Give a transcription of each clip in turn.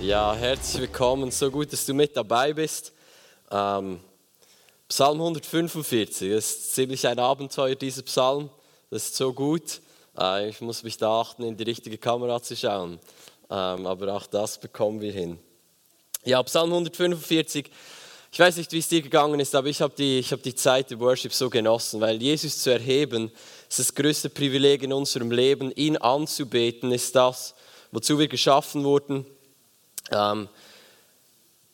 Ja, herzlich willkommen. So gut, dass du mit dabei bist. Ähm, Psalm 145, das ist ziemlich ein Abenteuer, dieser Psalm. Das ist so gut. Äh, ich muss mich da achten, in die richtige Kamera zu schauen. Ähm, aber auch das bekommen wir hin. Ja, Psalm 145. Ich weiß nicht, wie es dir gegangen ist, aber ich habe die, hab die Zeit der Worship so genossen, weil Jesus zu erheben, ist das größte Privileg in unserem Leben. Ihn anzubeten ist das, wozu wir geschaffen wurden. Ähm,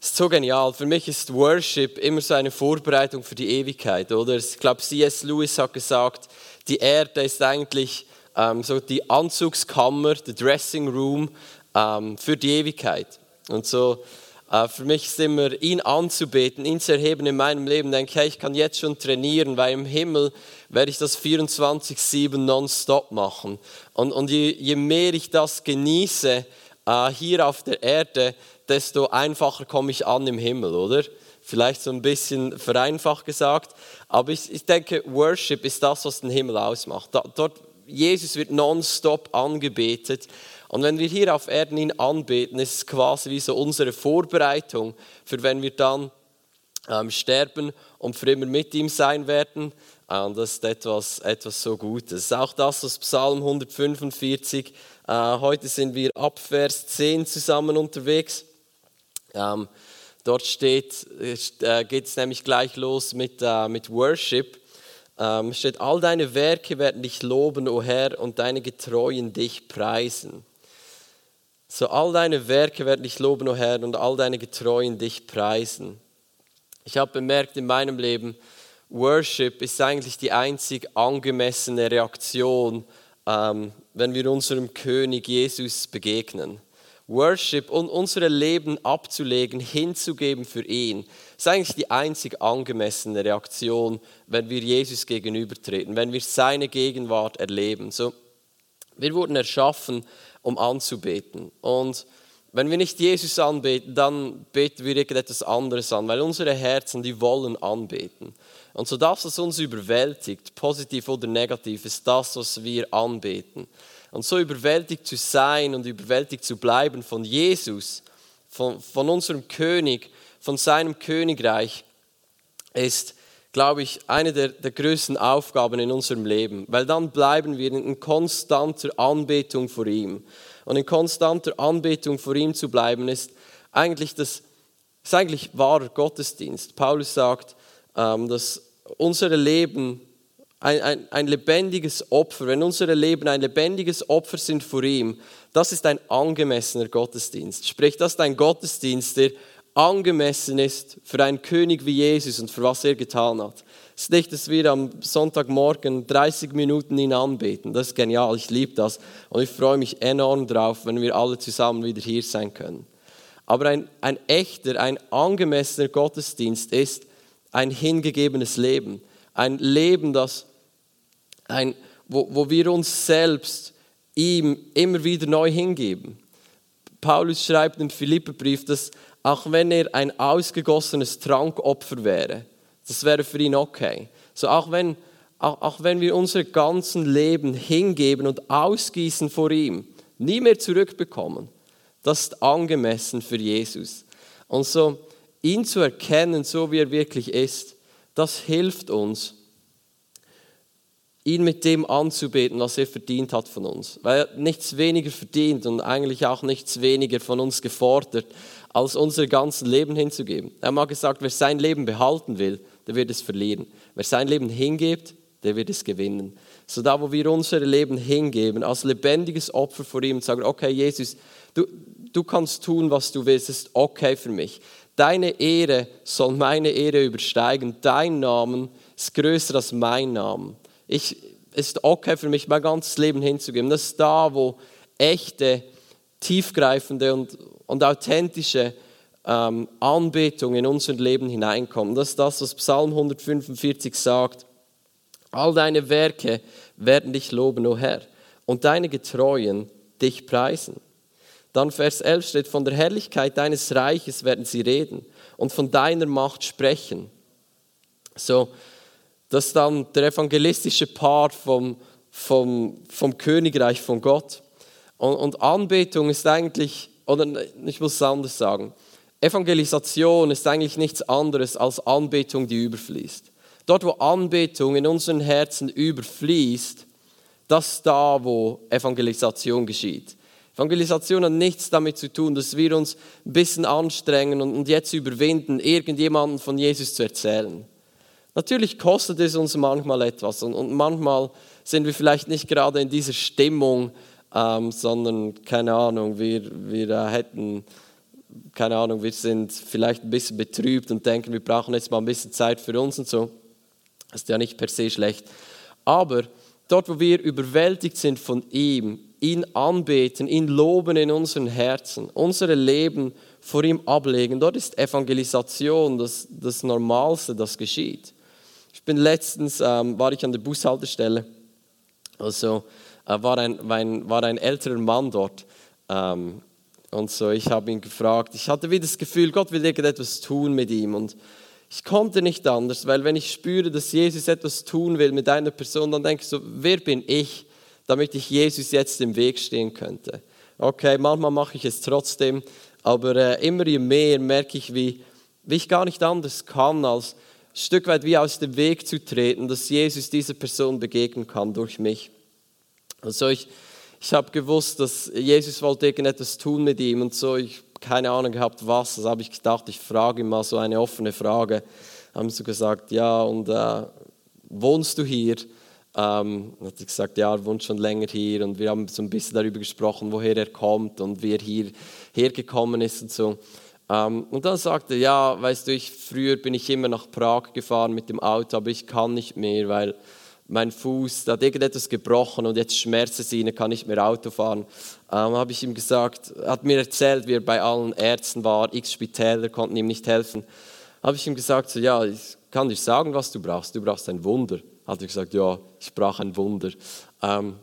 ist so genial. Für mich ist Worship immer so eine Vorbereitung für die Ewigkeit, oder? Ich glaube, C.S. Lewis hat gesagt, die Erde ist eigentlich ähm, so die Anzugskammer, der Dressing Room ähm, für die Ewigkeit. Und so äh, für mich ist immer, ihn anzubeten, ihn zu erheben in meinem Leben, denke ich, hey, ich kann jetzt schon trainieren, weil im Himmel werde ich das 24-7 nonstop machen. Und, und je, je mehr ich das genieße, äh, hier auf der Erde, desto einfacher komme ich an im Himmel, oder? Vielleicht so ein bisschen vereinfacht gesagt, aber ich, ich denke, Worship ist das, was den Himmel ausmacht. Da, dort, Jesus wird nonstop angebetet. Und wenn wir hier auf Erden ihn anbeten, ist es quasi wie so unsere Vorbereitung für wenn wir dann ähm, sterben und für immer mit ihm sein werden. Und das ist etwas, etwas so Gutes. Auch das aus Psalm 145 äh, heute sind wir ab Vers 10 zusammen unterwegs. Ähm, dort steht, äh, geht es nämlich gleich los mit, äh, mit Worship. Ähm, steht, all deine Werke werden dich loben, o Herr, und deine Getreuen dich preisen. So, all deine Werke werden dich loben, o Herr, und all deine Getreuen dich preisen. Ich habe bemerkt in meinem Leben, Worship ist eigentlich die einzig angemessene Reaktion ähm, wenn wir unserem König Jesus begegnen. Worship und unsere Leben abzulegen, hinzugeben für ihn, ist eigentlich die einzig angemessene Reaktion, wenn wir Jesus gegenübertreten, wenn wir seine Gegenwart erleben. So, wir wurden erschaffen, um anzubeten. Und wenn wir nicht Jesus anbeten, dann beten wir irgendetwas anderes an, weil unsere Herzen, die wollen anbeten. Und so das, was uns überwältigt, positiv oder negativ, ist das, was wir anbeten. Und so überwältigt zu sein und überwältigt zu bleiben von Jesus, von, von unserem König, von seinem Königreich, ist, glaube ich, eine der, der größten Aufgaben in unserem Leben. Weil dann bleiben wir in konstanter Anbetung vor ihm. Und in konstanter Anbetung vor ihm zu bleiben, ist eigentlich, das, ist eigentlich wahrer Gottesdienst. Paulus sagt, dass unser Leben ein, ein, ein lebendiges Opfer, wenn unsere Leben ein lebendiges Opfer sind vor ihm, das ist ein angemessener Gottesdienst. Sprich, das ist ein Gottesdienst, der angemessen ist für einen König wie Jesus und für was er getan hat. Es ist nicht, dass wir am Sonntagmorgen 30 Minuten ihn anbeten. Das ist genial, ich liebe das. Und ich freue mich enorm drauf, wenn wir alle zusammen wieder hier sein können. Aber ein, ein echter, ein angemessener Gottesdienst ist, ein hingegebenes Leben. Ein Leben, das ein, wo, wo wir uns selbst ihm immer wieder neu hingeben. Paulus schreibt im Philipperbrief, dass auch wenn er ein ausgegossenes Trankopfer wäre, das wäre für ihn okay. So auch wenn, auch, auch wenn wir unser ganzen Leben hingeben und ausgießen vor ihm, nie mehr zurückbekommen, das ist angemessen für Jesus. Und so ihn zu erkennen, so wie er wirklich ist, das hilft uns, ihn mit dem anzubeten, was er verdient hat von uns. Weil er nichts weniger verdient und eigentlich auch nichts weniger von uns gefordert, als unser ganzes Leben hinzugeben. Er hat mal gesagt, wer sein Leben behalten will, der wird es verlieren. Wer sein Leben hingibt, der wird es gewinnen. So da, wo wir unser Leben hingeben, als lebendiges Opfer vor ihm und sagen, okay, Jesus, du, du kannst tun, was du willst, ist okay für mich. Deine Ehre soll meine Ehre übersteigen. Dein Name ist größer als mein Name. Ich, ist okay für mich, mein ganzes Leben hinzugeben. Das ist da, wo echte, tiefgreifende und, und authentische ähm, Anbetung in unser Leben hineinkommt. Das ist das, was Psalm 145 sagt. All deine Werke werden dich loben, o oh Herr, und deine Getreuen dich preisen. Dann Vers 11 steht, von der Herrlichkeit deines Reiches werden sie reden und von deiner Macht sprechen. So, das ist dann der evangelistische Part vom, vom, vom Königreich von Gott. Und, und Anbetung ist eigentlich, oder ich muss es anders sagen, Evangelisation ist eigentlich nichts anderes als Anbetung, die überfließt. Dort, wo Anbetung in unseren Herzen überfließt, das ist da, wo Evangelisation geschieht. Evangelisation hat nichts damit zu tun, dass wir uns ein bisschen anstrengen und jetzt überwinden, irgendjemanden von Jesus zu erzählen. Natürlich kostet es uns manchmal etwas und, und manchmal sind wir vielleicht nicht gerade in dieser Stimmung, ähm, sondern keine Ahnung, wir, wir äh, hätten, keine Ahnung, wir sind vielleicht ein bisschen betrübt und denken, wir brauchen jetzt mal ein bisschen Zeit für uns und so. Das ist ja nicht per se schlecht. Aber dort, wo wir überwältigt sind von ihm, ihn anbeten, ihn loben in unseren Herzen, unsere Leben vor ihm ablegen, dort ist Evangelisation das, das Normalste, das geschieht. Ich bin letztens, ähm, war ich an der Bushaltestelle, also äh, war, ein, war, war ein älterer Mann dort. Ähm, und so, ich habe ihn gefragt, ich hatte wie das Gefühl, Gott will irgendetwas tun mit ihm. Und ich konnte nicht anders, weil wenn ich spüre, dass Jesus etwas tun will mit einer Person, dann denke ich so, wer bin ich, damit ich Jesus jetzt im Weg stehen könnte? Okay, manchmal mache ich es trotzdem, aber äh, immer mehr merke ich, wie, wie ich gar nicht anders kann, als ein Stück weit wie aus dem Weg zu treten, dass Jesus dieser Person begegnen kann durch mich. Also ich, ich habe gewusst, dass Jesus wollte irgendetwas tun mit ihm und so, ich keine Ahnung gehabt, was. Also habe ich gedacht, ich frage ihn mal so eine offene Frage. Haben sie gesagt, ja, und äh, wohnst du hier? Ähm, hat sie gesagt, ja, er wohnt schon länger hier. Und wir haben so ein bisschen darüber gesprochen, woher er kommt und wie er hierher gekommen ist und so. Ähm, und dann sagte er, ja, weißt du, ich, früher bin ich immer nach Prag gefahren mit dem Auto, aber ich kann nicht mehr, weil mein Fuß, da hat irgendetwas gebrochen und jetzt schmerzt es ihn, kann nicht mehr Auto fahren. Ähm, habe ich ihm gesagt, hat mir erzählt, wie er bei allen Ärzten war, x Spitäler konnten ihm nicht helfen. Habe ich ihm gesagt, so, ja, ich kann dir sagen, was du brauchst. Du brauchst ein Wunder. Hat er gesagt, ja, ich brauche ein Wunder. Ähm,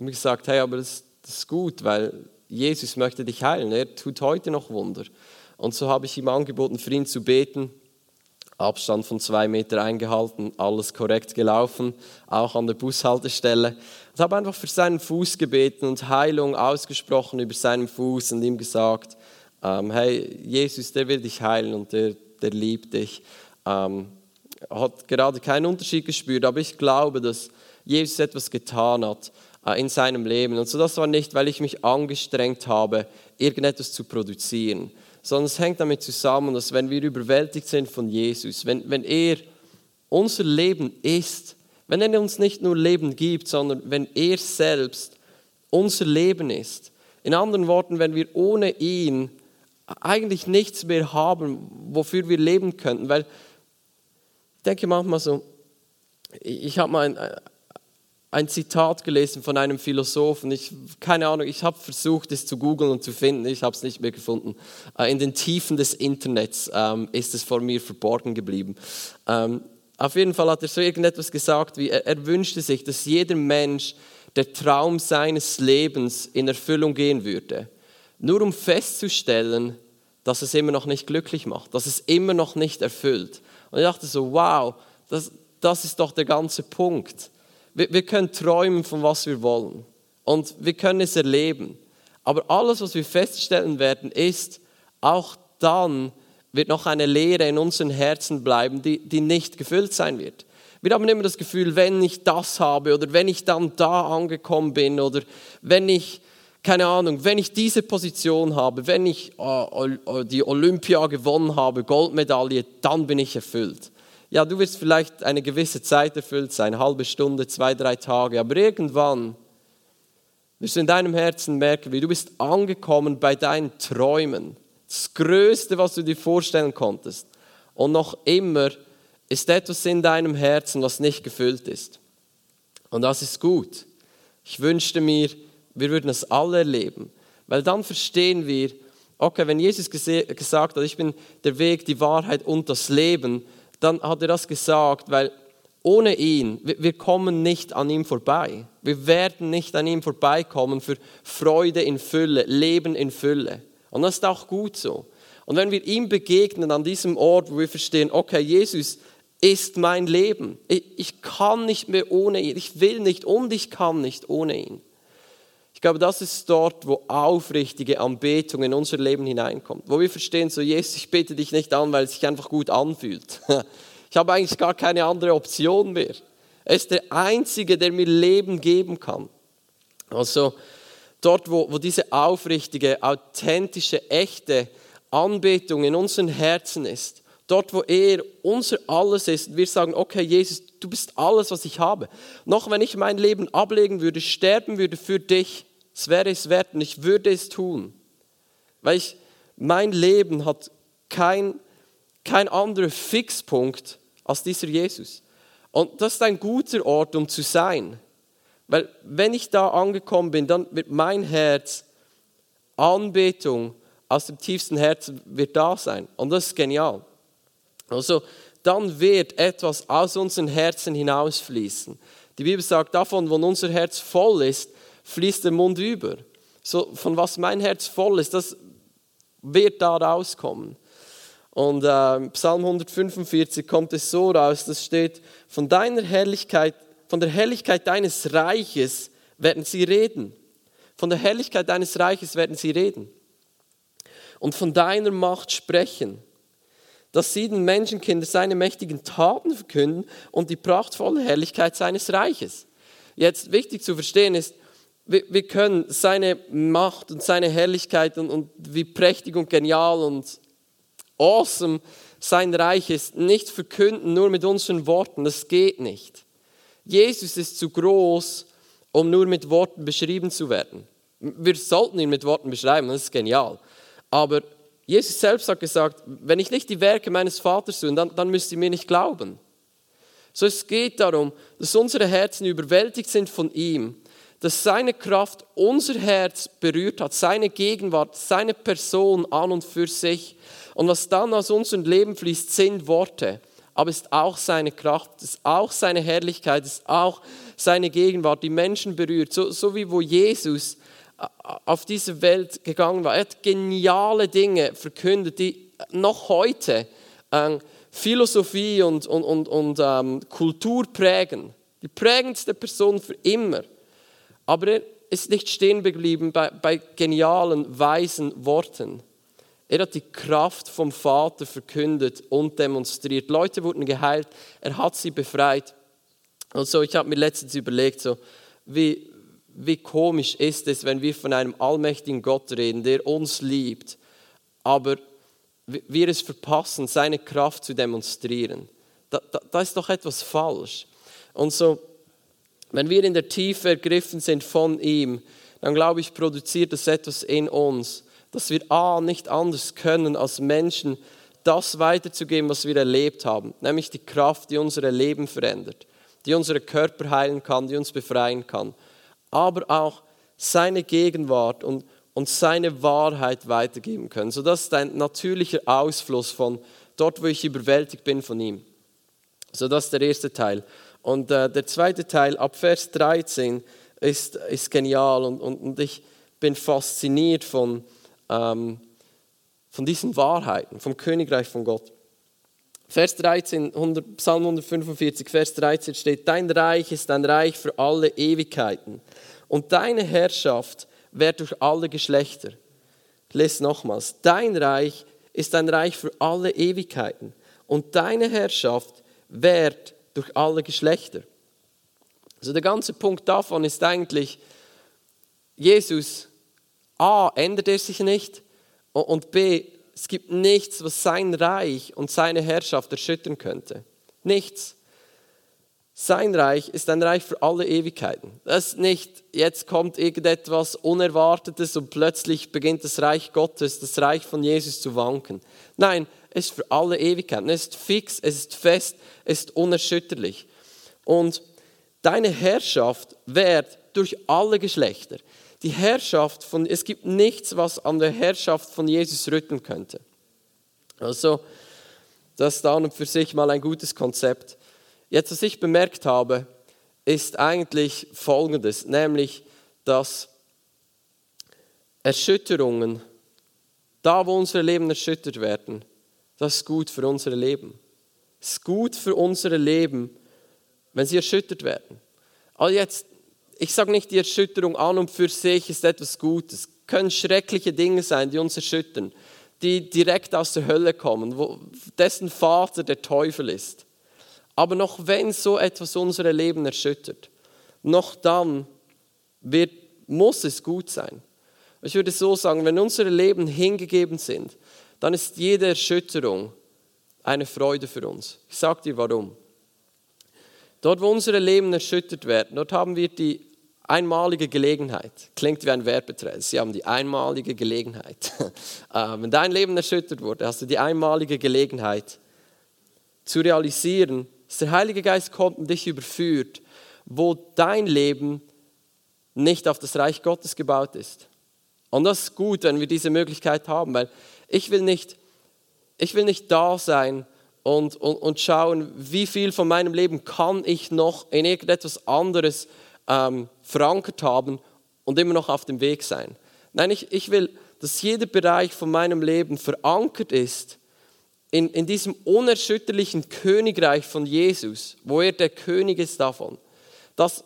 habe ich gesagt, hey, aber das, das ist gut, weil Jesus möchte dich heilen. Er tut heute noch Wunder. Und so habe ich ihm angeboten, für ihn zu beten. Abstand von zwei Meter eingehalten, alles korrekt gelaufen, auch an der Bushaltestelle. Ich habe einfach für seinen Fuß gebeten und Heilung ausgesprochen über seinen Fuß und ihm gesagt, ähm, hey, Jesus, der will dich heilen und der, der liebt dich. Ähm, hat gerade keinen Unterschied gespürt, aber ich glaube, dass Jesus etwas getan hat äh, in seinem Leben. Und so das war nicht, weil ich mich angestrengt habe, irgendetwas zu produzieren, sondern es hängt damit zusammen, dass wenn wir überwältigt sind von Jesus, wenn, wenn er unser Leben ist, wenn er uns nicht nur Leben gibt, sondern wenn er selbst unser Leben ist. In anderen Worten, wenn wir ohne ihn eigentlich nichts mehr haben, wofür wir leben könnten. Weil ich denke manchmal so, ich habe mal ein, ein Zitat gelesen von einem Philosophen. Ich, keine Ahnung, ich habe versucht, es zu googeln und zu finden. Ich habe es nicht mehr gefunden. Äh, in den Tiefen des Internets ähm, ist es vor mir verborgen geblieben. Ähm, auf jeden Fall hat er so irgendetwas gesagt, wie er, er wünschte sich, dass jeder Mensch der Traum seines Lebens in Erfüllung gehen würde. Nur um festzustellen, dass es immer noch nicht glücklich macht, dass es immer noch nicht erfüllt. Und ich dachte so, wow, das, das ist doch der ganze Punkt wir, wir können träumen, von was wir wollen. Und wir können es erleben. Aber alles, was wir feststellen werden, ist, auch dann wird noch eine Leere in unseren Herzen bleiben, die, die nicht gefüllt sein wird. Wir haben immer das Gefühl, wenn ich das habe oder wenn ich dann da angekommen bin oder wenn ich, keine Ahnung, wenn ich diese Position habe, wenn ich äh, die Olympia gewonnen habe, Goldmedaille, dann bin ich erfüllt ja, du wirst vielleicht eine gewisse Zeit erfüllt sein, halbe Stunde, zwei, drei Tage, aber irgendwann wirst du in deinem Herzen merken, wie du bist angekommen bei deinen Träumen. Das Größte, was du dir vorstellen konntest. Und noch immer ist etwas in deinem Herzen, was nicht gefüllt ist. Und das ist gut. Ich wünschte mir, wir würden es alle erleben, weil dann verstehen wir, okay, wenn Jesus gesagt hat, ich bin der Weg, die Wahrheit und das Leben, dann hat er das gesagt, weil ohne ihn, wir kommen nicht an ihm vorbei. Wir werden nicht an ihm vorbeikommen für Freude in Fülle, Leben in Fülle. Und das ist auch gut so. Und wenn wir ihm begegnen an diesem Ort, wo wir verstehen, okay, Jesus ist mein Leben. Ich, kann nicht mehr ohne ihn. Ich will nicht und ich kann nicht ohne ihn. Ich glaube, das ist dort, wo aufrichtige Anbetung in unser Leben hineinkommt. Wo wir verstehen, so Jesus, ich bete dich nicht an, weil es sich einfach gut anfühlt. Ich habe eigentlich gar keine andere Option mehr. Er ist der Einzige, der mir Leben geben kann. Also dort, wo, wo diese aufrichtige, authentische, echte Anbetung in unseren Herzen ist, dort, wo er unser Alles ist, wir sagen, okay, Jesus, du bist alles, was ich habe. Noch wenn ich mein Leben ablegen würde, sterben würde für dich, es wäre es wert und ich würde es tun. Weil ich, mein Leben hat kein, kein anderer Fixpunkt als dieser Jesus. Und das ist ein guter Ort, um zu sein. Weil wenn ich da angekommen bin, dann wird mein Herz Anbetung aus dem tiefsten Herzen wird da sein. Und das ist genial. Also dann wird etwas aus unseren Herzen hinausfließen. Die Bibel sagt, davon, wo unser Herz voll ist, fließt der Mund über. So, von was mein Herz voll ist, das wird da rauskommen. Und äh, Psalm 145 kommt es so raus, das steht, von deiner Herrlichkeit, von der Herrlichkeit deines Reiches werden sie reden. Von der Herrlichkeit deines Reiches werden sie reden. Und von deiner Macht sprechen. Dass sie den Menschenkinder seine mächtigen Taten verkünden und die prachtvolle Herrlichkeit seines Reiches. Jetzt wichtig zu verstehen ist, wir, wir können seine Macht und seine Herrlichkeit und, und wie prächtig und genial und awesome sein Reich ist, nicht verkünden nur mit unseren Worten. Das geht nicht. Jesus ist zu groß, um nur mit Worten beschrieben zu werden. Wir sollten ihn mit Worten beschreiben, das ist genial. Aber Jesus selbst hat gesagt, wenn ich nicht die Werke meines Vaters tue, dann, dann müsst ihr mir nicht glauben. So es geht darum, dass unsere Herzen überwältigt sind von ihm dass seine Kraft unser Herz berührt hat, seine Gegenwart, seine Person an und für sich. Und was dann aus unserem Leben fließt, sind Worte. Aber es ist auch seine Kraft, es ist auch seine Herrlichkeit, es ist auch seine Gegenwart, die Menschen berührt. So, so wie wo Jesus äh, auf diese Welt gegangen war. Er hat geniale Dinge verkündet, die noch heute äh, Philosophie und, und, und, und ähm, Kultur prägen. Die prägendste Person für immer. Aber er ist nicht stehen geblieben bei, bei genialen, weisen Worten. Er hat die Kraft vom Vater verkündet und demonstriert. Leute wurden geheilt, er hat sie befreit. Und so, ich habe mir letztens überlegt, so, wie, wie komisch ist es, wenn wir von einem allmächtigen Gott reden, der uns liebt, aber wir es verpassen, seine Kraft zu demonstrieren. Da, da, da ist doch etwas falsch. Und so, wenn wir in der Tiefe ergriffen sind von ihm, dann glaube ich, produziert es etwas in uns, dass wir A, nicht anders können als Menschen, das weiterzugeben, was wir erlebt haben, nämlich die Kraft, die unser Leben verändert, die unsere Körper heilen kann, die uns befreien kann, aber auch seine Gegenwart und, und seine Wahrheit weitergeben können. So das ist ein natürlicher Ausfluss von dort, wo ich überwältigt bin von ihm. So das ist der erste Teil. Und äh, der zweite Teil, ab Vers 13, ist, ist genial und, und, und ich bin fasziniert von, ähm, von diesen Wahrheiten, vom Königreich von Gott. Vers 13, 100, Psalm 145, Vers 13 steht, Dein Reich ist ein Reich für alle Ewigkeiten und deine Herrschaft währt durch alle Geschlechter. Ich lese nochmals, Dein Reich ist ein Reich für alle Ewigkeiten und deine Herrschaft währt durch alle Geschlechter. Also der ganze Punkt davon ist eigentlich, Jesus, A, ändert er sich nicht und B, es gibt nichts, was sein Reich und seine Herrschaft erschüttern könnte. Nichts. Sein Reich ist ein Reich für alle Ewigkeiten. Das ist nicht, jetzt kommt irgendetwas Unerwartetes und plötzlich beginnt das Reich Gottes, das Reich von Jesus zu wanken. Nein, ist für alle Ewigkeiten. Es ist fix, es ist fest, es ist unerschütterlich. Und deine Herrschaft währt durch alle Geschlechter. Die Herrschaft von, es gibt nichts, was an der Herrschaft von Jesus rütteln könnte. Also, das ist an und für sich mal ein gutes Konzept. Jetzt, was ich bemerkt habe, ist eigentlich Folgendes, nämlich, dass Erschütterungen, da wo unsere Leben erschüttert werden, das ist gut für unser Leben. Es ist gut für unser Leben, wenn sie erschüttert werden. Also jetzt, ich sage nicht, die Erschütterung an und für sich ist etwas Gutes. Können schreckliche Dinge sein, die uns erschüttern, die direkt aus der Hölle kommen, wo, dessen Vater der Teufel ist. Aber noch wenn so etwas unser Leben erschüttert, noch dann wird, muss es gut sein. Ich würde so sagen, wenn unsere Leben hingegeben sind, dann ist jede Erschütterung eine Freude für uns. Ich sage dir warum. Dort, wo unsere Leben erschüttert werden, dort haben wir die einmalige Gelegenheit. Klingt wie ein Werbetreff. Sie haben die einmalige Gelegenheit. Äh, wenn dein Leben erschüttert wurde, hast du die einmalige Gelegenheit zu realisieren, dass der Heilige Geist kommt und dich überführt, wo dein Leben nicht auf das Reich Gottes gebaut ist. Und das ist gut, wenn wir diese Möglichkeit haben, weil ich will nicht, ich will nicht da sein und, und, und schauen, wie viel von meinem Leben kann ich noch in irgendetwas anderes ähm, verankert haben und immer noch auf dem Weg sein. Nein, ich, ich will, dass jeder Bereich von meinem Leben verankert ist in, in diesem unerschütterlichen Königreich von Jesus, wo er der König ist davon. Dass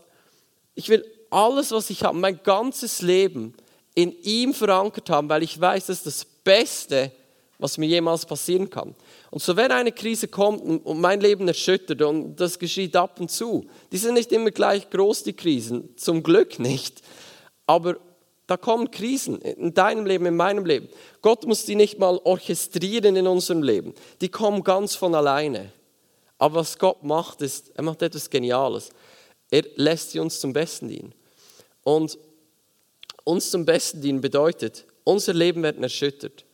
ich will alles, was ich habe, mein ganzes Leben in ihm verankert haben, weil ich weiß, das ist das Beste, was mir jemals passieren kann. Und so, wenn eine Krise kommt und mein Leben erschüttert, und das geschieht ab und zu, die sind nicht immer gleich groß, die Krisen, zum Glück nicht, aber da kommen Krisen in deinem Leben, in meinem Leben. Gott muss die nicht mal orchestrieren in unserem Leben, die kommen ganz von alleine. Aber was Gott macht, ist, er macht etwas Geniales. Er lässt sie uns zum Besten dienen. Und uns zum Besten dienen bedeutet, unser Leben wird erschüttert.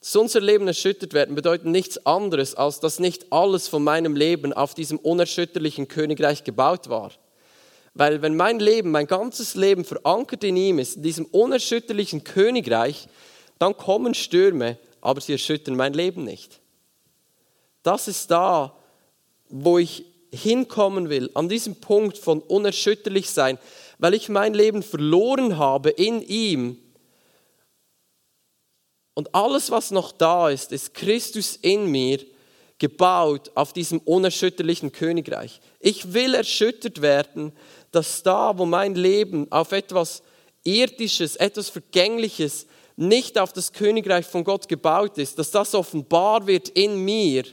Dass unser Leben erschüttert werden, bedeutet nichts anderes, als dass nicht alles von meinem Leben auf diesem unerschütterlichen Königreich gebaut war. Weil wenn mein Leben, mein ganzes Leben verankert in ihm ist, in diesem unerschütterlichen Königreich, dann kommen Stürme, aber sie erschüttern mein Leben nicht. Das ist da, wo ich hinkommen will, an diesem Punkt von unerschütterlich sein, weil ich mein Leben verloren habe in ihm und alles, was noch da ist, ist Christus in mir, gebaut auf diesem unerschütterlichen Königreich. Ich will erschüttert werden, dass da, wo mein Leben auf etwas Irdisches, etwas Vergängliches, nicht auf das Königreich von Gott gebaut ist, dass das offenbar wird in mir,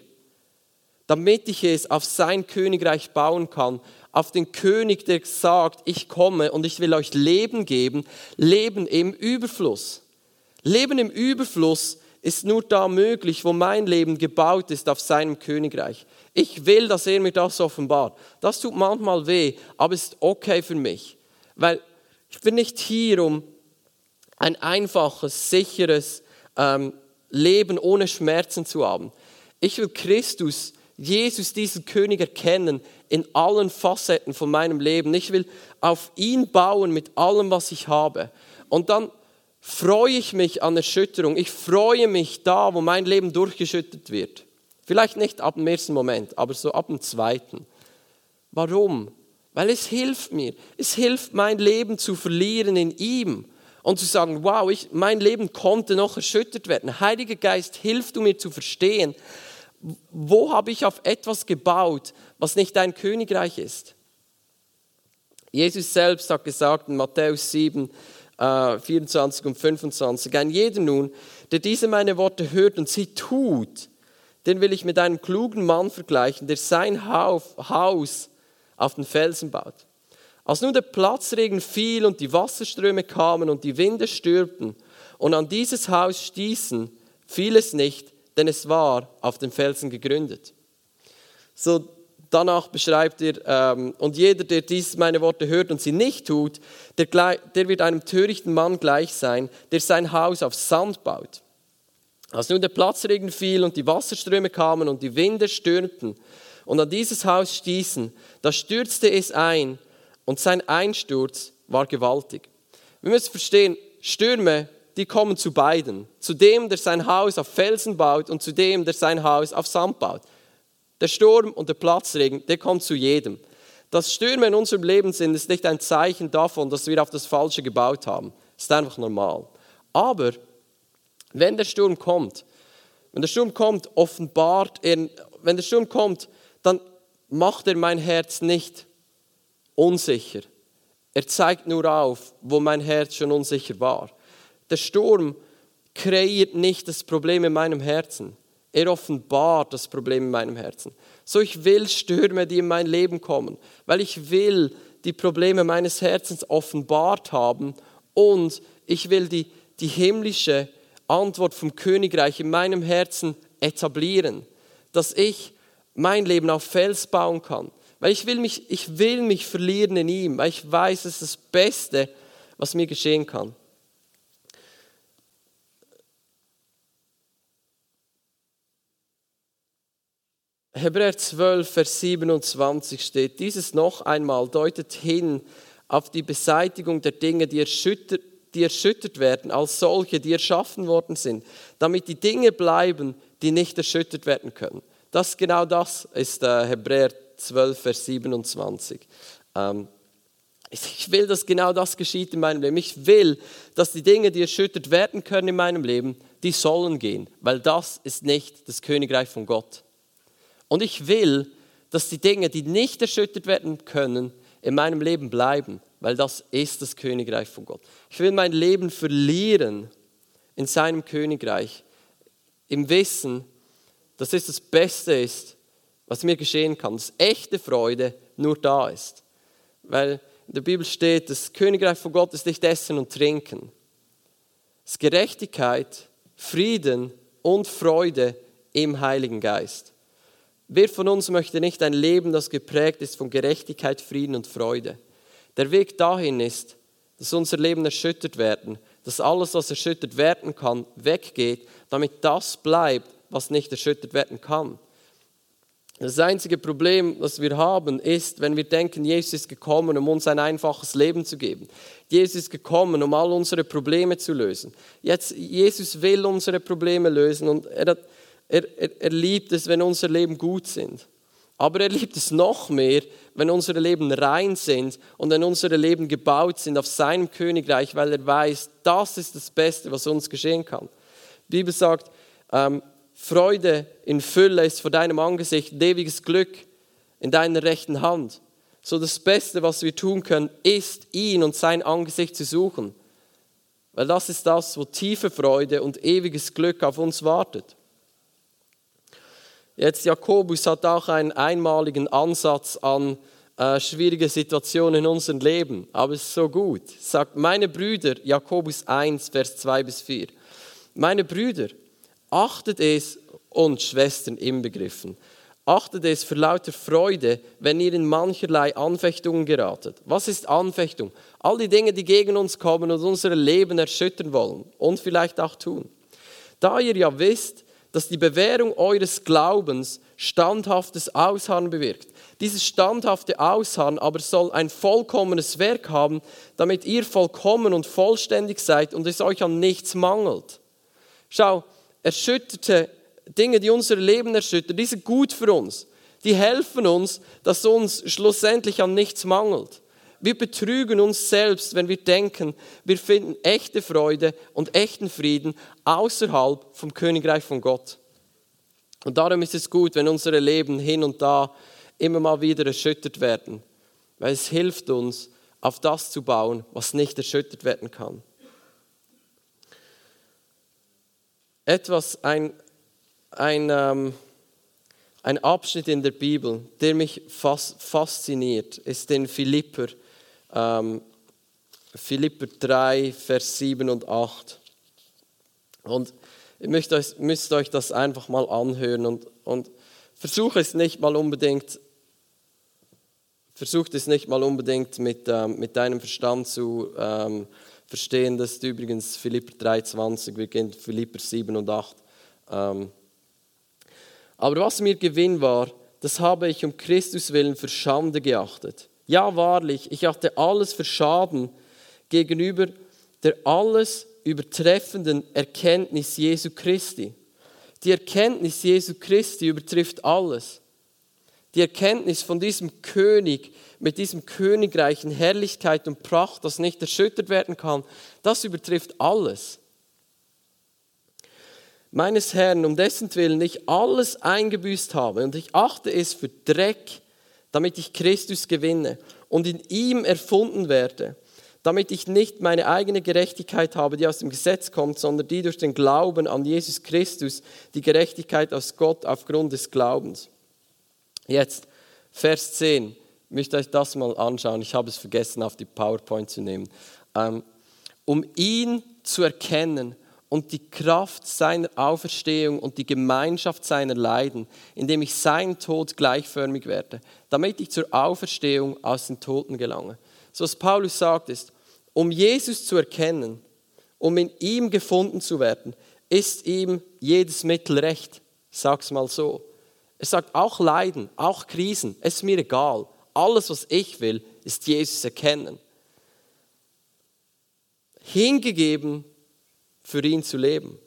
damit ich es auf sein Königreich bauen kann, auf den König, der sagt, ich komme und ich will euch Leben geben, Leben im Überfluss. Leben im Überfluss ist nur da möglich, wo mein Leben gebaut ist auf seinem Königreich. Ich will, dass er mir das offenbart. Das tut manchmal weh, aber ist okay für mich, weil ich bin nicht hier, um ein einfaches, sicheres ähm, Leben ohne Schmerzen zu haben. Ich will Christus, Jesus, diesen König erkennen in allen Facetten von meinem Leben. Ich will auf ihn bauen mit allem, was ich habe. Und dann freue ich mich an Erschütterung. Ich freue mich da, wo mein Leben durchgeschüttet wird. Vielleicht nicht ab dem ersten Moment, aber so ab dem zweiten. Warum? Weil es hilft mir. Es hilft, mein Leben zu verlieren in ihm und zu sagen, wow, ich, mein Leben konnte noch erschüttert werden. Heiliger Geist, hilf du mir zu verstehen, wo habe ich auf etwas gebaut, was nicht dein Königreich ist. Jesus selbst hat gesagt in Matthäus 7, 24 äh, und 25. Ein jeder nun, der diese meine Worte hört und sie tut, den will ich mit einem klugen Mann vergleichen, der sein Haus auf den Felsen baut. Als nun der Platzregen fiel und die Wasserströme kamen und die Winde stürmten und an dieses Haus stießen, fiel es nicht, denn es war auf den Felsen gegründet. So Danach beschreibt er, ähm, und jeder, der dies meine Worte hört und sie nicht tut, der, der wird einem törichten Mann gleich sein, der sein Haus auf Sand baut. Als nun der Platzregen fiel und die Wasserströme kamen und die Winde stürmten und an dieses Haus stießen, da stürzte es ein und sein Einsturz war gewaltig. Wir müssen verstehen, Stürme, die kommen zu beiden. Zu dem, der sein Haus auf Felsen baut und zu dem, der sein Haus auf Sand baut. Der Sturm und der Platzregen, der kommt zu jedem. Dass Stürme in unserem Leben sind, ist nicht ein Zeichen davon, dass wir auf das Falsche gebaut haben. Ist einfach normal. Aber wenn der Sturm kommt, wenn der Sturm kommt, offenbart er, wenn der Sturm kommt, dann macht er mein Herz nicht unsicher. er zeigt nur auf, wo mein Herz schon unsicher war. Der Sturm kreiert nicht das Problem in meinem Herzen. Er offenbart das Problem in meinem Herzen. So ich will Stürme, die in mein Leben kommen, weil ich will die Probleme meines Herzens offenbart haben und ich will die, die himmlische Antwort vom Königreich in meinem Herzen etablieren, dass ich mein Leben auf Fels bauen kann. Weil ich will mich, ich will mich verlieren in ihm, weil ich weiß, es ist das Beste, was mir geschehen kann. Hebräer 12, Vers 27 steht, dieses noch einmal deutet hin auf die Beseitigung der Dinge, die erschüttert, die erschüttert werden, als solche, die erschaffen worden sind, damit die Dinge bleiben, die nicht erschüttert werden können. Das genau das ist äh, Hebräer 12, Vers 27. Ähm, ich will, dass genau das geschieht in meinem Leben. Ich will, dass die Dinge, die erschüttert werden können in meinem Leben, die sollen gehen, weil das ist nicht das Königreich von Gott. Und ich will, dass die Dinge, die nicht erschüttert werden können, in meinem Leben bleiben, weil das ist das Königreich von Gott. Ich will mein Leben verlieren in seinem Königreich, im Wissen, dass es das Beste ist, was mir geschehen kann, dass echte Freude nur da ist. Weil in der Bibel steht, das Königreich von Gott ist nicht Essen und Trinken. Es ist Gerechtigkeit, Frieden und Freude im Heiligen Geist. Wer von uns möchte nicht ein Leben, das geprägt ist von Gerechtigkeit, Frieden und Freude? Der Weg dahin ist, dass unser Leben erschüttert werden, dass alles, was erschüttert werden kann, weggeht, damit das bleibt, was nicht erschüttert werden kann. Das einzige Problem, das wir haben, ist, wenn wir denken, Jesus ist gekommen, um uns ein einfaches Leben zu geben. Jesus ist gekommen, um all unsere Probleme zu lösen. Jetzt, Jesus will unsere Probleme lösen und er hat er, er, er liebt es, wenn unser Leben gut sind. Aber er liebt es noch mehr, wenn unsere Leben rein sind und wenn unsere Leben gebaut sind auf seinem Königreich, weil er weiß, das ist das Beste, was uns geschehen kann. Die Bibel sagt, ähm, Freude in Fülle ist vor deinem Angesicht, ewiges Glück in deiner rechten Hand. So das Beste, was wir tun können, ist ihn und sein Angesicht zu suchen. Weil das ist das, wo tiefe Freude und ewiges Glück auf uns wartet. Jetzt Jakobus hat auch einen einmaligen Ansatz an äh, schwierige Situationen in unserem Leben, aber es ist so gut. Sagt meine Brüder, Jakobus 1, Vers 2 bis 4. Meine Brüder, achtet es und Schwestern inbegriffen. Achtet es für lauter Freude, wenn ihr in mancherlei Anfechtungen geratet. Was ist Anfechtung? All die Dinge, die gegen uns kommen und unser Leben erschüttern wollen und vielleicht auch tun. Da ihr ja wisst, dass die Bewährung eures Glaubens standhaftes Ausharren bewirkt. Dieses standhafte Ausharren aber soll ein vollkommenes Werk haben, damit ihr vollkommen und vollständig seid und es euch an nichts mangelt. Schau, erschütterte Dinge, die unser Leben erschüttern, die sind gut für uns. Die helfen uns, dass uns schlussendlich an nichts mangelt. Wir betrügen uns selbst, wenn wir denken, wir finden echte Freude und echten Frieden außerhalb vom Königreich von Gott. Und darum ist es gut, wenn unsere Leben hin und da immer mal wieder erschüttert werden, weil es hilft uns, auf das zu bauen, was nicht erschüttert werden kann. Etwas, ein, ein, ähm, ein Abschnitt in der Bibel, der mich fas fasziniert, ist den Philipper ähm, Philipper 3, Vers 7 und 8. Und ihr müsst euch, müsst euch das einfach mal anhören und, und versucht es nicht mal unbedingt, versucht es nicht mal unbedingt mit, ähm, mit deinem Verstand zu ähm, verstehen. Das ist übrigens Philipper 3, 20, wir kennen Philipper 7 und 8. Ähm, aber was mir Gewinn war, das habe ich um Christus willen für Schande geachtet. Ja, wahrlich, ich achte alles für Schaden gegenüber der alles übertreffenden Erkenntnis Jesu Christi. Die Erkenntnis Jesu Christi übertrifft alles. Die Erkenntnis von diesem König mit diesem Königreich in Herrlichkeit und Pracht, das nicht erschüttert werden kann, das übertrifft alles. Meines Herrn, um dessen Willen ich alles eingebüßt habe und ich achte es für Dreck, damit ich Christus gewinne und in ihm erfunden werde, damit ich nicht meine eigene Gerechtigkeit habe, die aus dem Gesetz kommt, sondern die durch den Glauben an Jesus Christus, die Gerechtigkeit aus Gott aufgrund des Glaubens. Jetzt, Vers 10, ich möchte euch das mal anschauen. Ich habe es vergessen, auf die PowerPoint zu nehmen. Ähm, um ihn zu erkennen und die Kraft seiner Auferstehung und die Gemeinschaft seiner Leiden, indem ich sein Tod gleichförmig werde, damit ich zur Auferstehung aus den Toten gelange. So was Paulus sagt ist, um Jesus zu erkennen, um in ihm gefunden zu werden, ist ihm jedes Mittel recht. Sag's mal so. Er sagt auch Leiden, auch Krisen, es ist mir egal. Alles, was ich will, ist Jesus erkennen. Hingegeben für ihn zu leben.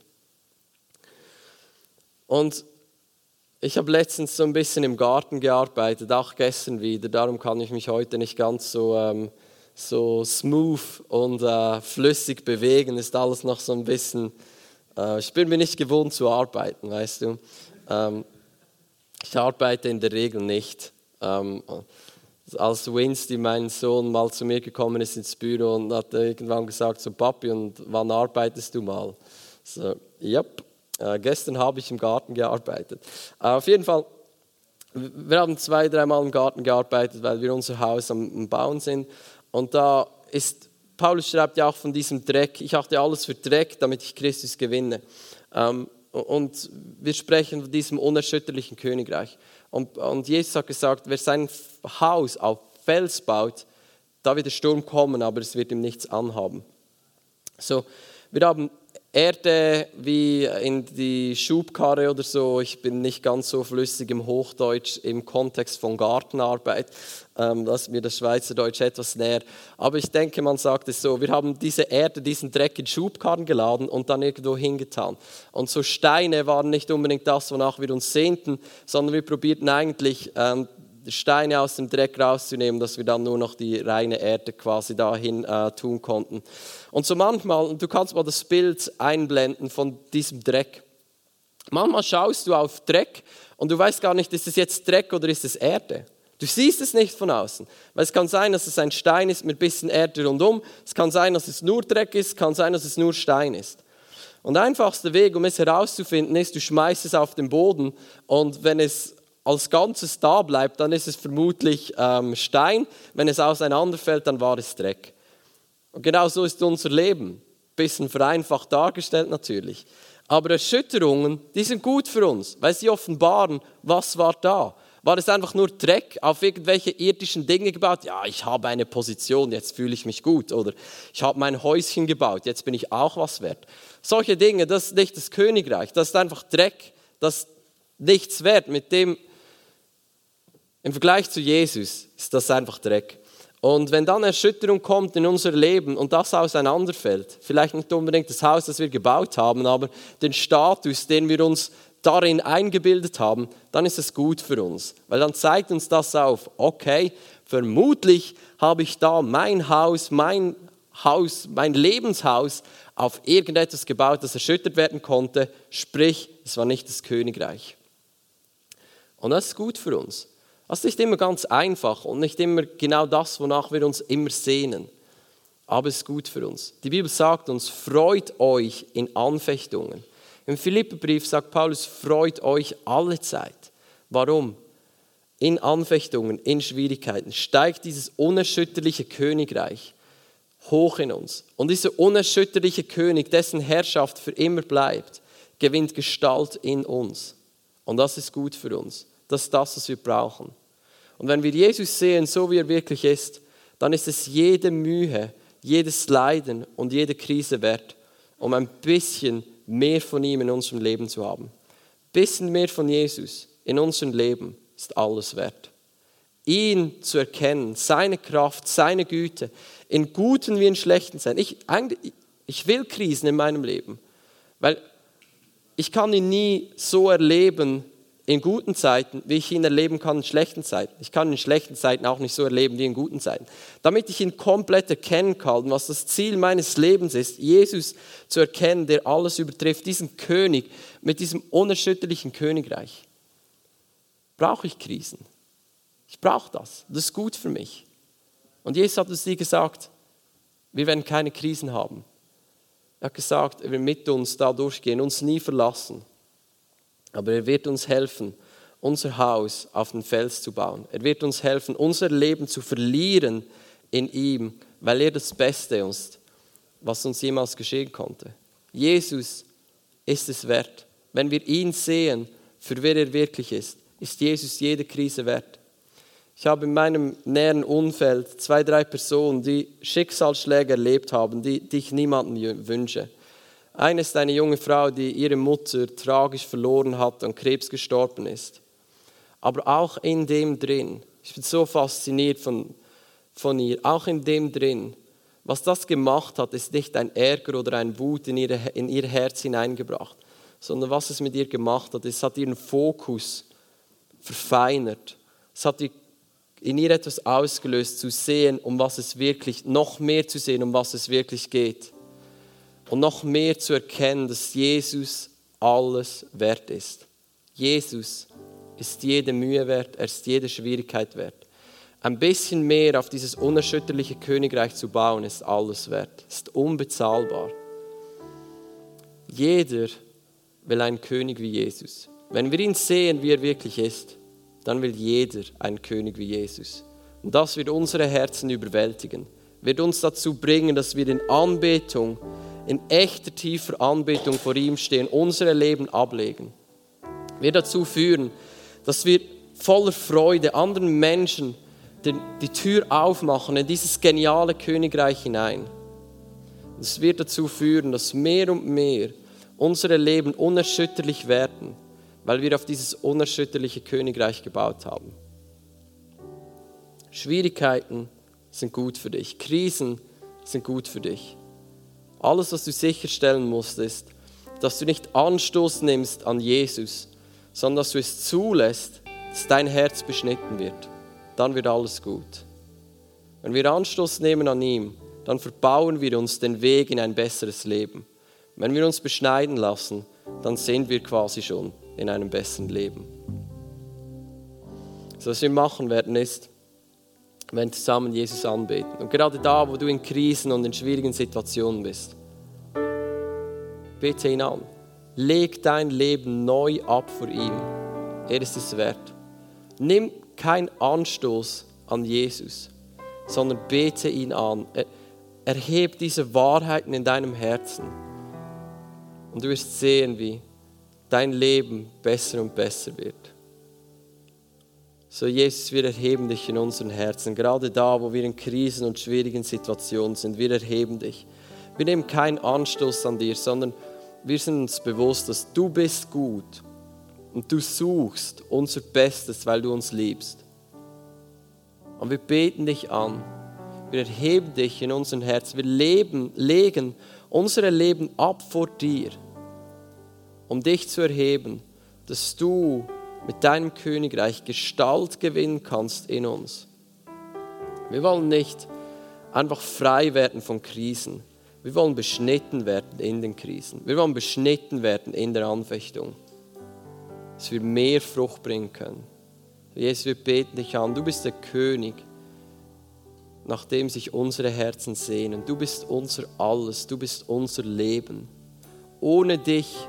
Und ich habe letztens so ein bisschen im Garten gearbeitet, auch gestern wieder. Darum kann ich mich heute nicht ganz so, ähm, so smooth und äh, flüssig bewegen. Ist alles noch so ein bisschen. Äh, ich bin mir nicht gewohnt zu arbeiten, weißt du. Ähm, ich arbeite in der Regel nicht. Ähm, als Winsty, mein Sohn, mal zu mir gekommen ist ins Büro und hat irgendwann gesagt, so Papi, und wann arbeitest du mal? So, yep, äh, gestern habe ich im Garten gearbeitet. Äh, auf jeden Fall, wir haben zwei, dreimal im Garten gearbeitet, weil wir unser Haus am, am Bauen sind. Und da ist, Paulus schreibt ja auch von diesem Dreck, ich achte alles für Dreck, damit ich Christus gewinne. Ähm, und wir sprechen von diesem unerschütterlichen Königreich. Und, und Jesus hat gesagt, wer sein Haus auf Fels baut, da wird der Sturm kommen, aber es wird ihm nichts anhaben. So, wir haben Erde wie in die Schubkarre oder so. Ich bin nicht ganz so flüssig im Hochdeutsch im Kontext von Gartenarbeit. Ähm, das ist mir das Schweizerdeutsch etwas näher. Aber ich denke, man sagt es so: Wir haben diese Erde, diesen Dreck in Schubkarren geladen und dann irgendwo hingetan. Und so Steine waren nicht unbedingt das, wonach wir uns sehnten, sondern wir probierten eigentlich ähm, Steine aus dem Dreck rauszunehmen, dass wir dann nur noch die reine Erde quasi dahin äh, tun konnten. Und so manchmal, du kannst mal das Bild einblenden von diesem Dreck. Manchmal schaust du auf Dreck und du weißt gar nicht, ist es jetzt Dreck oder ist es Erde. Du siehst es nicht von außen, weil es kann sein, dass es ein Stein ist mit ein bisschen Erde rundum. Es kann sein, dass es nur Dreck ist, es kann sein, dass es nur Stein ist. Und der einfachste Weg, um es herauszufinden, ist, du schmeißt es auf den Boden und wenn es als Ganzes da bleibt, dann ist es vermutlich ähm, Stein. Wenn es auseinanderfällt, dann war es Dreck. Und genau so ist unser Leben. Bisschen vereinfacht dargestellt natürlich. Aber Erschütterungen, die sind gut für uns, weil sie offenbaren, was war da. War es einfach nur Dreck auf irgendwelche irdischen Dinge gebaut? Ja, ich habe eine Position, jetzt fühle ich mich gut. Oder ich habe mein Häuschen gebaut, jetzt bin ich auch was wert. Solche Dinge, das ist nicht das Königreich, das ist einfach Dreck, das ist nichts wert. Mit dem im Vergleich zu Jesus ist das einfach Dreck. Und wenn dann Erschütterung kommt in unser Leben und das auseinanderfällt, vielleicht nicht unbedingt das Haus, das wir gebaut haben, aber den Status, den wir uns darin eingebildet haben, dann ist es gut für uns. Weil dann zeigt uns das auf, okay, vermutlich habe ich da mein Haus, mein Haus, mein Lebenshaus auf irgendetwas gebaut, das erschüttert werden konnte, sprich, es war nicht das Königreich. Und das ist gut für uns. Das ist nicht immer ganz einfach und nicht immer genau das, wonach wir uns immer sehnen. Aber es ist gut für uns. Die Bibel sagt uns, freut euch in Anfechtungen. Im Philipperbrief sagt Paulus, freut euch alle Zeit. Warum? In Anfechtungen, in Schwierigkeiten steigt dieses unerschütterliche Königreich hoch in uns. Und dieser unerschütterliche König, dessen Herrschaft für immer bleibt, gewinnt Gestalt in uns. Und das ist gut für uns. Das ist das, was wir brauchen. Und wenn wir Jesus sehen, so wie er wirklich ist, dann ist es jede Mühe, jedes Leiden und jede Krise wert, um ein bisschen mehr von ihm in unserem Leben zu haben. Ein bisschen mehr von Jesus in unserem Leben ist alles wert. Ihn zu erkennen, seine Kraft, seine Güte, in guten wie in schlechten Zeiten. Ich, ich will Krisen in meinem Leben, weil ich kann ihn nie so erleben, in guten Zeiten, wie ich ihn erleben kann in schlechten Zeiten. Ich kann in schlechten Zeiten auch nicht so erleben wie in guten Zeiten. Damit ich ihn komplett erkennen kann, was das Ziel meines Lebens ist, Jesus zu erkennen, der alles übertrifft, diesen König mit diesem unerschütterlichen Königreich, brauche ich Krisen. Ich brauche das. Das ist gut für mich. Und Jesus hat uns nie gesagt, wir werden keine Krisen haben. Er hat gesagt, er will mit uns da durchgehen, uns nie verlassen. Aber er wird uns helfen, unser Haus auf den Fels zu bauen. Er wird uns helfen, unser Leben zu verlieren in ihm, weil er das Beste ist, was uns jemals geschehen konnte. Jesus ist es wert. Wenn wir ihn sehen, für wer er wirklich ist, ist Jesus jede Krise wert. Ich habe in meinem näheren Umfeld zwei, drei Personen, die Schicksalsschläge erlebt haben, die, die ich niemandem wünsche. Eine ist eine junge Frau, die ihre Mutter tragisch verloren hat und Krebs gestorben ist. Aber auch in dem drin, ich bin so fasziniert von, von ihr, auch in dem drin, was das gemacht hat, ist nicht ein Ärger oder ein Wut in, ihre, in ihr Herz hineingebracht, sondern was es mit ihr gemacht hat, es hat ihren Fokus verfeinert. Es hat in ihr etwas ausgelöst, zu sehen, um was es wirklich, noch mehr zu sehen, um was es wirklich geht. Und noch mehr zu erkennen, dass Jesus alles wert ist. Jesus ist jede Mühe wert, er ist jede Schwierigkeit wert. Ein bisschen mehr auf dieses unerschütterliche Königreich zu bauen, ist alles wert, ist unbezahlbar. Jeder will einen König wie Jesus. Wenn wir ihn sehen, wie er wirklich ist, dann will jeder einen König wie Jesus. Und das wird unsere Herzen überwältigen, wird uns dazu bringen, dass wir in Anbetung, in echter tiefer Anbetung vor ihm stehen, unsere Leben ablegen. Wird dazu führen, dass wir voller Freude anderen Menschen die Tür aufmachen in dieses geniale Königreich hinein. Es wird dazu führen, dass mehr und mehr unsere Leben unerschütterlich werden, weil wir auf dieses unerschütterliche Königreich gebaut haben. Schwierigkeiten sind gut für dich, Krisen sind gut für dich. Alles, was du sicherstellen musst, ist, dass du nicht Anstoß nimmst an Jesus, sondern dass du es zulässt, dass dein Herz beschnitten wird. Dann wird alles gut. Wenn wir Anstoß nehmen an ihm, dann verbauen wir uns den Weg in ein besseres Leben. Wenn wir uns beschneiden lassen, dann sind wir quasi schon in einem besseren Leben. So, was wir machen werden, ist, werden zusammen Jesus anbeten. Und gerade da, wo du in Krisen und in schwierigen Situationen bist, bete ihn an. Leg dein Leben neu ab vor ihm. Er ist es wert. Nimm keinen Anstoß an Jesus, sondern bete ihn an. Erheb diese Wahrheiten in deinem Herzen. Und du wirst sehen, wie dein Leben besser und besser wird. So, Jesus, wir erheben dich in unseren Herzen, gerade da, wo wir in Krisen und schwierigen Situationen sind. Wir erheben dich. Wir nehmen keinen Anstoß an dir, sondern wir sind uns bewusst, dass du bist gut und du suchst unser Bestes, weil du uns liebst. Und wir beten dich an. Wir erheben dich in unseren Herzen. Wir leben, legen unsere Leben ab vor dir um dich zu erheben, dass du mit deinem Königreich Gestalt gewinnen kannst in uns. Wir wollen nicht einfach frei werden von Krisen. Wir wollen beschnitten werden in den Krisen. Wir wollen beschnitten werden in der Anfechtung. Dass wir mehr Frucht bringen können. Jesus, wir beten dich an. Du bist der König, nach dem sich unsere Herzen sehnen. Du bist unser Alles. Du bist unser Leben. Ohne dich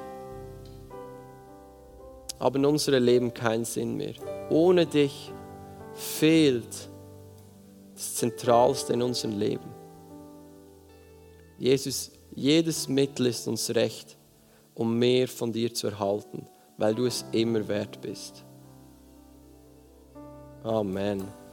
haben unsere Leben keinen Sinn mehr. Ohne dich fehlt das Zentralste in unserem Leben. Jesus, jedes Mittel ist uns recht, um mehr von dir zu erhalten, weil du es immer wert bist. Amen.